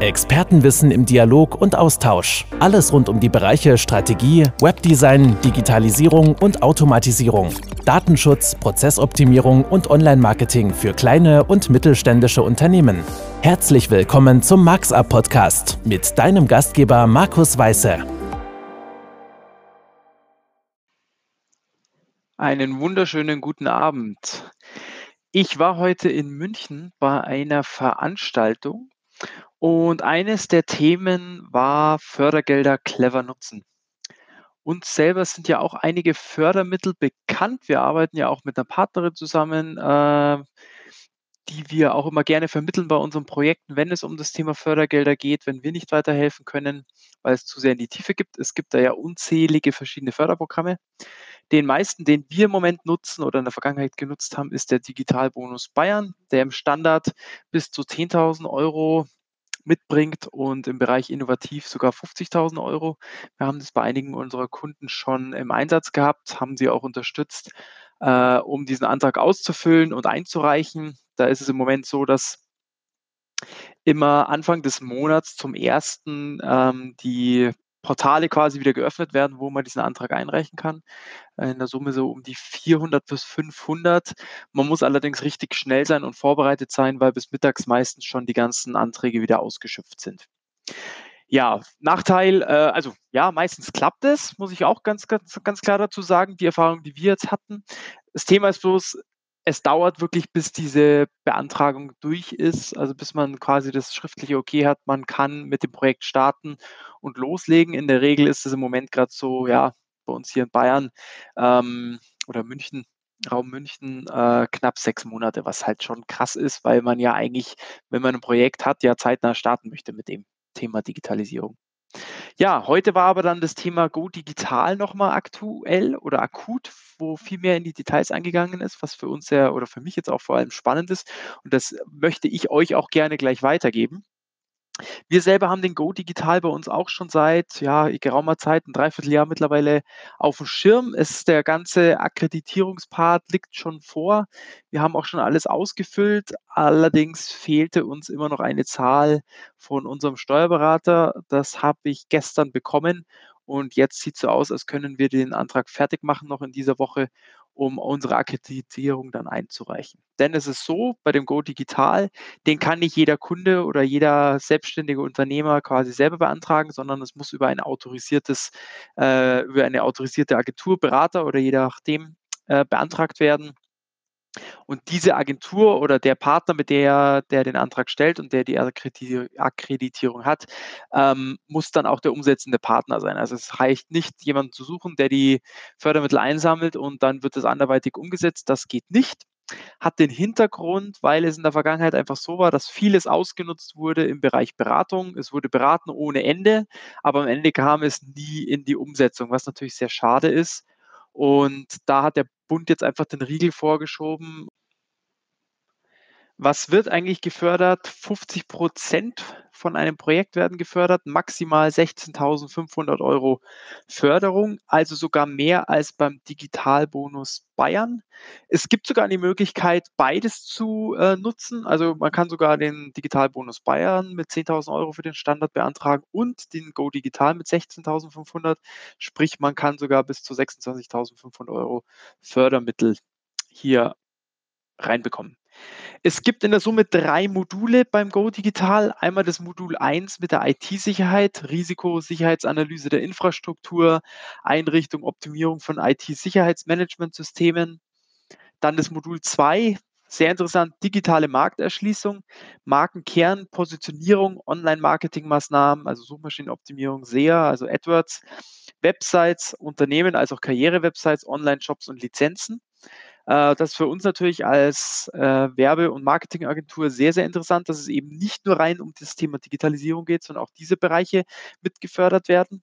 Expertenwissen im Dialog und Austausch. Alles rund um die Bereiche Strategie, Webdesign, Digitalisierung und Automatisierung. Datenschutz, Prozessoptimierung und Online-Marketing für kleine und mittelständische Unternehmen. Herzlich willkommen zum MarxUp Podcast mit deinem Gastgeber Markus Weiße. Einen wunderschönen guten Abend. Ich war heute in München bei einer Veranstaltung und eines der Themen war Fördergelder clever nutzen. Uns selber sind ja auch einige Fördermittel bekannt. Wir arbeiten ja auch mit einer Partnerin zusammen, äh, die wir auch immer gerne vermitteln bei unseren Projekten, wenn es um das Thema Fördergelder geht, wenn wir nicht weiterhelfen können, weil es zu sehr in die Tiefe gibt. Es gibt da ja unzählige verschiedene Förderprogramme. Den meisten, den wir im Moment nutzen oder in der Vergangenheit genutzt haben, ist der Digitalbonus Bayern, der im Standard bis zu 10.000 Euro mitbringt und im Bereich innovativ sogar 50.000 Euro. Wir haben das bei einigen unserer Kunden schon im Einsatz gehabt, haben sie auch unterstützt, äh, um diesen Antrag auszufüllen und einzureichen. Da ist es im Moment so, dass immer Anfang des Monats zum ersten ähm, die Portale quasi wieder geöffnet werden, wo man diesen Antrag einreichen kann. In der Summe so um die 400 bis 500. Man muss allerdings richtig schnell sein und vorbereitet sein, weil bis mittags meistens schon die ganzen Anträge wieder ausgeschöpft sind. Ja, Nachteil, äh, also ja, meistens klappt es, muss ich auch ganz, ganz, ganz klar dazu sagen, die Erfahrung, die wir jetzt hatten. Das Thema ist bloß, es dauert wirklich, bis diese Beantragung durch ist, also bis man quasi das schriftliche Okay hat, man kann mit dem Projekt starten und loslegen. In der Regel ist es im Moment gerade so, ja, bei uns hier in Bayern ähm, oder München, Raum München, äh, knapp sechs Monate, was halt schon krass ist, weil man ja eigentlich, wenn man ein Projekt hat, ja zeitnah starten möchte mit dem Thema Digitalisierung. Ja, heute war aber dann das Thema Go Digital nochmal aktuell oder akut, wo viel mehr in die Details eingegangen ist, was für uns sehr oder für mich jetzt auch vor allem spannend ist. Und das möchte ich euch auch gerne gleich weitergeben. Wir selber haben den Go Digital bei uns auch schon seit ja, geraumer Zeit, ein Dreivierteljahr mittlerweile auf dem Schirm. Es, der ganze Akkreditierungspart liegt schon vor. Wir haben auch schon alles ausgefüllt. Allerdings fehlte uns immer noch eine Zahl von unserem Steuerberater. Das habe ich gestern bekommen. Und jetzt sieht es so aus, als können wir den Antrag fertig machen noch in dieser Woche um unsere Akkreditierung dann einzureichen. Denn es ist so, bei dem Go Digital, den kann nicht jeder Kunde oder jeder selbstständige Unternehmer quasi selber beantragen, sondern es muss über ein autorisiertes, äh, über eine autorisierte Agentur, Berater oder je nachdem äh, beantragt werden. Und diese Agentur oder der Partner, mit der der den Antrag stellt und der die Akkreditierung hat, ähm, muss dann auch der umsetzende Partner sein. Also es reicht nicht, jemanden zu suchen, der die Fördermittel einsammelt und dann wird es anderweitig umgesetzt. Das geht nicht. Hat den Hintergrund, weil es in der Vergangenheit einfach so war, dass vieles ausgenutzt wurde im Bereich Beratung. Es wurde beraten ohne Ende, aber am Ende kam es nie in die Umsetzung, was natürlich sehr schade ist. Und da hat der Bund jetzt einfach den Riegel vorgeschoben. Was wird eigentlich gefördert? 50 Prozent von einem Projekt werden gefördert, maximal 16.500 Euro Förderung, also sogar mehr als beim Digitalbonus Bayern. Es gibt sogar die Möglichkeit, beides zu äh, nutzen. Also man kann sogar den Digitalbonus Bayern mit 10.000 Euro für den Standard beantragen und den Go Digital mit 16.500. Sprich, man kann sogar bis zu 26.500 Euro Fördermittel hier reinbekommen. Es gibt in der Summe drei Module beim Go Digital. Einmal das Modul 1 mit der IT-Sicherheit, Risikosicherheitsanalyse der Infrastruktur, Einrichtung, Optimierung von IT-Sicherheitsmanagementsystemen. Dann das Modul 2, sehr interessant, digitale Markterschließung, Markenkern, Positionierung, Online-Marketing-Maßnahmen, also Suchmaschinenoptimierung, SEA, also AdWords, Websites, Unternehmen, also auch Karriere-Websites, Online-Shops und Lizenzen. Äh, das ist für uns natürlich als äh, Werbe- und Marketingagentur sehr, sehr interessant, dass es eben nicht nur rein um das Thema Digitalisierung geht, sondern auch diese Bereiche mit gefördert werden.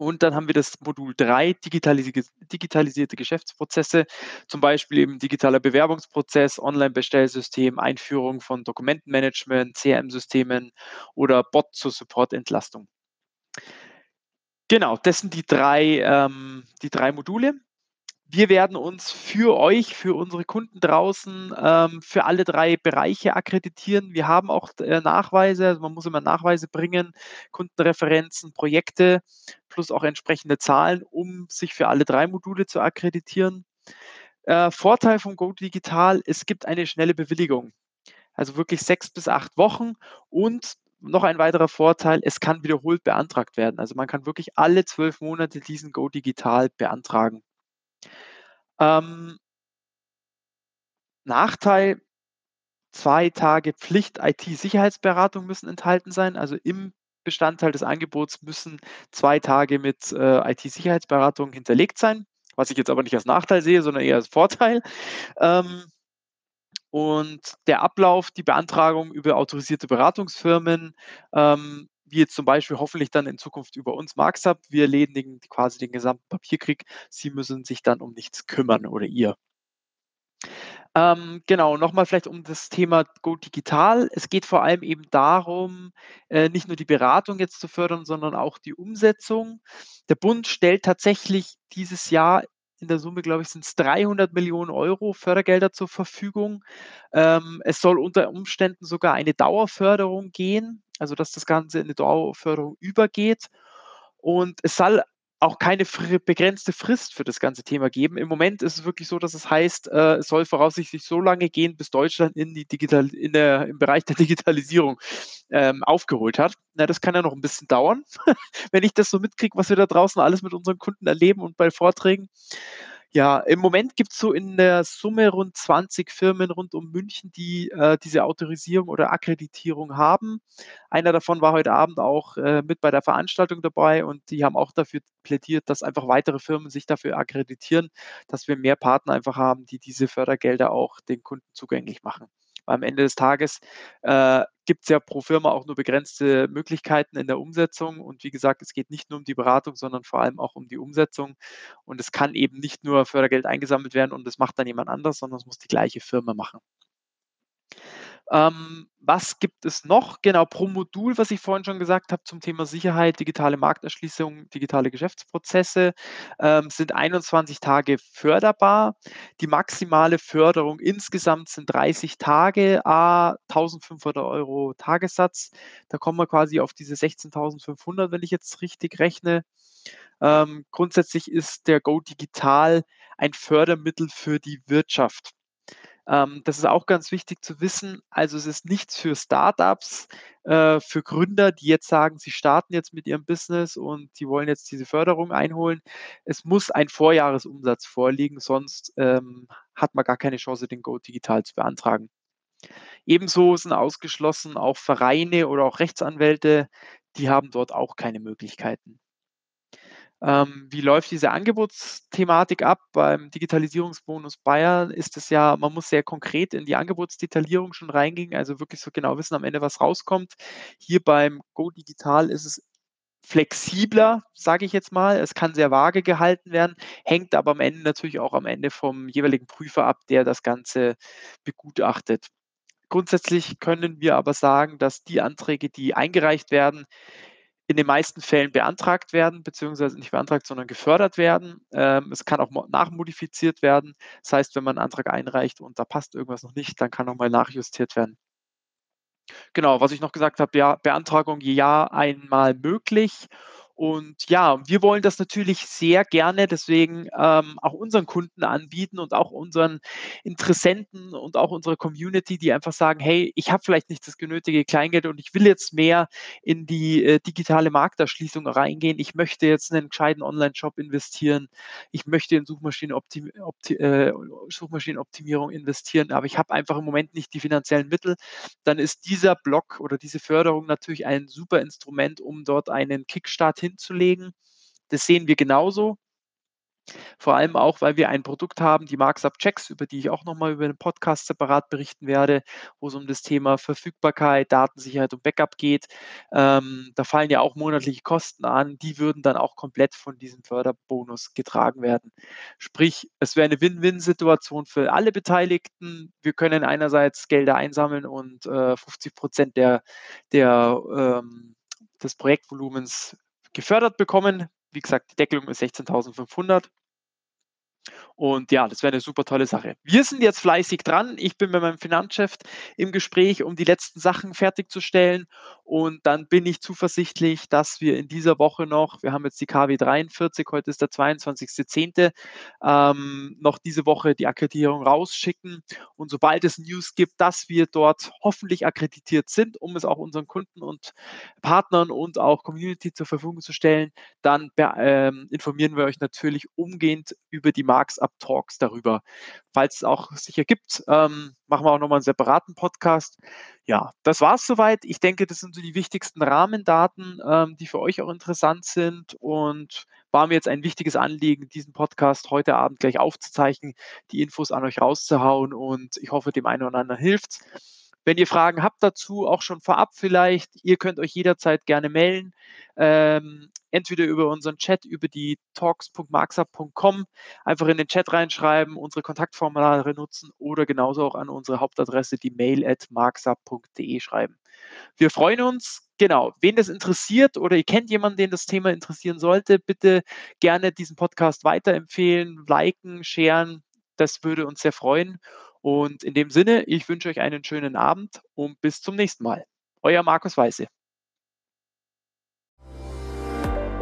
Und dann haben wir das Modul 3, digitalisierte, digitalisierte Geschäftsprozesse, zum Beispiel eben digitaler Bewerbungsprozess, Online-Bestellsystem, Einführung von Dokumentenmanagement, CRM-Systemen oder Bot zur Supportentlastung. Genau, das sind die drei, ähm, die drei Module. Wir werden uns für euch, für unsere Kunden draußen, ähm, für alle drei Bereiche akkreditieren. Wir haben auch äh, Nachweise, also man muss immer Nachweise bringen, Kundenreferenzen, Projekte plus auch entsprechende Zahlen, um sich für alle drei Module zu akkreditieren. Äh, Vorteil von Go Digital, es gibt eine schnelle Bewilligung. Also wirklich sechs bis acht Wochen und noch ein weiterer Vorteil, es kann wiederholt beantragt werden. Also man kann wirklich alle zwölf Monate diesen Go Digital beantragen. Ähm, Nachteil, zwei Tage Pflicht IT-Sicherheitsberatung müssen enthalten sein. Also im Bestandteil des Angebots müssen zwei Tage mit äh, IT-Sicherheitsberatung hinterlegt sein, was ich jetzt aber nicht als Nachteil sehe, sondern eher als Vorteil. Ähm, und der Ablauf, die Beantragung über autorisierte Beratungsfirmen, ähm, wie jetzt zum Beispiel hoffentlich dann in Zukunft über uns Marksub, wir erledigen quasi den gesamten Papierkrieg. Sie müssen sich dann um nichts kümmern oder ihr. Ähm, genau, nochmal vielleicht um das Thema Go Digital. Es geht vor allem eben darum, äh, nicht nur die Beratung jetzt zu fördern, sondern auch die Umsetzung. Der Bund stellt tatsächlich dieses Jahr in der Summe, glaube ich, sind es 300 Millionen Euro Fördergelder zur Verfügung. Ähm, es soll unter Umständen sogar eine Dauerförderung gehen, also dass das Ganze in eine Dauerförderung übergeht. Und es soll auch keine begrenzte Frist für das ganze Thema geben. Im Moment ist es wirklich so, dass es heißt, äh, es soll voraussichtlich so lange gehen, bis Deutschland in die Digital in der, im Bereich der Digitalisierung ähm, aufgeholt hat. Na, das kann ja noch ein bisschen dauern, wenn ich das so mitkriege, was wir da draußen alles mit unseren Kunden erleben und bei Vorträgen. Ja, im Moment gibt es so in der Summe rund 20 Firmen rund um München, die äh, diese Autorisierung oder Akkreditierung haben. Einer davon war heute Abend auch äh, mit bei der Veranstaltung dabei und die haben auch dafür plädiert, dass einfach weitere Firmen sich dafür akkreditieren, dass wir mehr Partner einfach haben, die diese Fördergelder auch den Kunden zugänglich machen am Ende des Tages äh, gibt es ja pro Firma auch nur begrenzte Möglichkeiten in der Umsetzung. Und wie gesagt, es geht nicht nur um die Beratung, sondern vor allem auch um die Umsetzung. Und es kann eben nicht nur Fördergeld eingesammelt werden und das macht dann jemand anders, sondern es muss die gleiche Firma machen. Ähm, was gibt es noch? Genau, pro Modul, was ich vorhin schon gesagt habe zum Thema Sicherheit, digitale Markterschließung, digitale Geschäftsprozesse, ähm, sind 21 Tage förderbar. Die maximale Förderung insgesamt sind 30 Tage, a 1500 Euro Tagessatz. Da kommen wir quasi auf diese 16.500, wenn ich jetzt richtig rechne. Ähm, grundsätzlich ist der Go Digital ein Fördermittel für die Wirtschaft. Ähm, das ist auch ganz wichtig zu wissen. Also es ist nichts für Startups, äh, für Gründer, die jetzt sagen, sie starten jetzt mit ihrem Business und sie wollen jetzt diese Förderung einholen. Es muss ein Vorjahresumsatz vorliegen, sonst ähm, hat man gar keine Chance, den Go Digital zu beantragen. Ebenso sind ausgeschlossen auch Vereine oder auch Rechtsanwälte, die haben dort auch keine Möglichkeiten. Ähm, wie läuft diese Angebotsthematik ab? Beim Digitalisierungsbonus Bayern ist es ja, man muss sehr konkret in die Angebotsdetaillierung schon reingehen, also wirklich so genau wissen am Ende, was rauskommt. Hier beim Go Digital ist es flexibler, sage ich jetzt mal. Es kann sehr vage gehalten werden, hängt aber am Ende natürlich auch am Ende vom jeweiligen Prüfer ab, der das Ganze begutachtet. Grundsätzlich können wir aber sagen, dass die Anträge, die eingereicht werden, in den meisten Fällen beantragt werden, beziehungsweise nicht beantragt, sondern gefördert werden. Ähm, es kann auch nachmodifiziert werden. Das heißt, wenn man einen Antrag einreicht und da passt irgendwas noch nicht, dann kann nochmal nachjustiert werden. Genau, was ich noch gesagt habe, ja, Beantragung Jahr einmal möglich und ja, wir wollen das natürlich sehr gerne deswegen ähm, auch unseren Kunden anbieten und auch unseren Interessenten und auch unserer Community, die einfach sagen, hey, ich habe vielleicht nicht das genötige Kleingeld und ich will jetzt mehr in die äh, digitale Markterschließung reingehen. Ich möchte jetzt in einen gescheiten Online-Shop investieren. Ich möchte in Suchmaschinenoptim Opti äh, Suchmaschinenoptimierung investieren, aber ich habe einfach im Moment nicht die finanziellen Mittel. Dann ist dieser Block oder diese Förderung natürlich ein super Instrument, um dort einen Kickstart hin hinzulegen. Das sehen wir genauso. Vor allem auch, weil wir ein Produkt haben, die Markup Checks, über die ich auch nochmal über den Podcast separat berichten werde, wo es um das Thema Verfügbarkeit, Datensicherheit und Backup geht. Ähm, da fallen ja auch monatliche Kosten an, die würden dann auch komplett von diesem Förderbonus getragen werden. Sprich, es wäre eine Win-Win-Situation für alle Beteiligten. Wir können einerseits Gelder einsammeln und äh, 50 Prozent der, der, ähm, des Projektvolumens gefördert bekommen. Wie gesagt, die Deckelung ist 16.500. Und ja, das wäre eine super tolle Sache. Wir sind jetzt fleißig dran. Ich bin mit meinem Finanzchef im Gespräch, um die letzten Sachen fertigzustellen. Und dann bin ich zuversichtlich, dass wir in dieser Woche noch, wir haben jetzt die KW 43, heute ist der 22.10., ähm, noch diese Woche die Akkreditierung rausschicken. Und sobald es News gibt, dass wir dort hoffentlich akkreditiert sind, um es auch unseren Kunden und Partnern und auch Community zur Verfügung zu stellen, dann ähm, informieren wir euch natürlich umgehend über die Marks Talks darüber. Falls es auch sich ergibt, ähm, machen wir auch nochmal einen separaten Podcast. Ja, das war es soweit. Ich denke, das sind so die wichtigsten Rahmendaten, ähm, die für euch auch interessant sind und war mir jetzt ein wichtiges Anliegen, diesen Podcast heute Abend gleich aufzuzeichnen, die Infos an euch rauszuhauen und ich hoffe, dem einen oder anderen hilft wenn ihr Fragen habt dazu, auch schon vorab vielleicht, ihr könnt euch jederzeit gerne melden. Ähm, entweder über unseren Chat, über die talks.marxup.com, einfach in den Chat reinschreiben, unsere Kontaktformulare nutzen oder genauso auch an unsere Hauptadresse, die mail at marxup.de schreiben. Wir freuen uns. Genau, wen das interessiert oder ihr kennt jemanden, den das Thema interessieren sollte, bitte gerne diesen Podcast weiterempfehlen, liken, sharen. Das würde uns sehr freuen. Und in dem Sinne, ich wünsche euch einen schönen Abend und bis zum nächsten Mal. Euer Markus Weiße.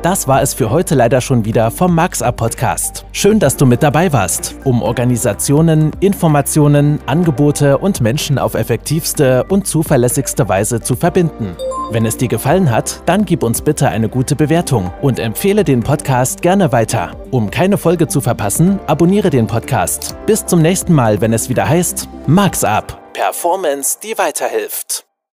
Das war es für heute leider schon wieder vom MaxUp Podcast. Schön, dass du mit dabei warst, um Organisationen, Informationen, Angebote und Menschen auf effektivste und zuverlässigste Weise zu verbinden. Wenn es dir gefallen hat, dann gib uns bitte eine gute Bewertung und empfehle den Podcast gerne weiter. Um keine Folge zu verpassen, abonniere den Podcast. Bis zum nächsten Mal, wenn es wieder heißt MaxUp. Performance, die weiterhilft.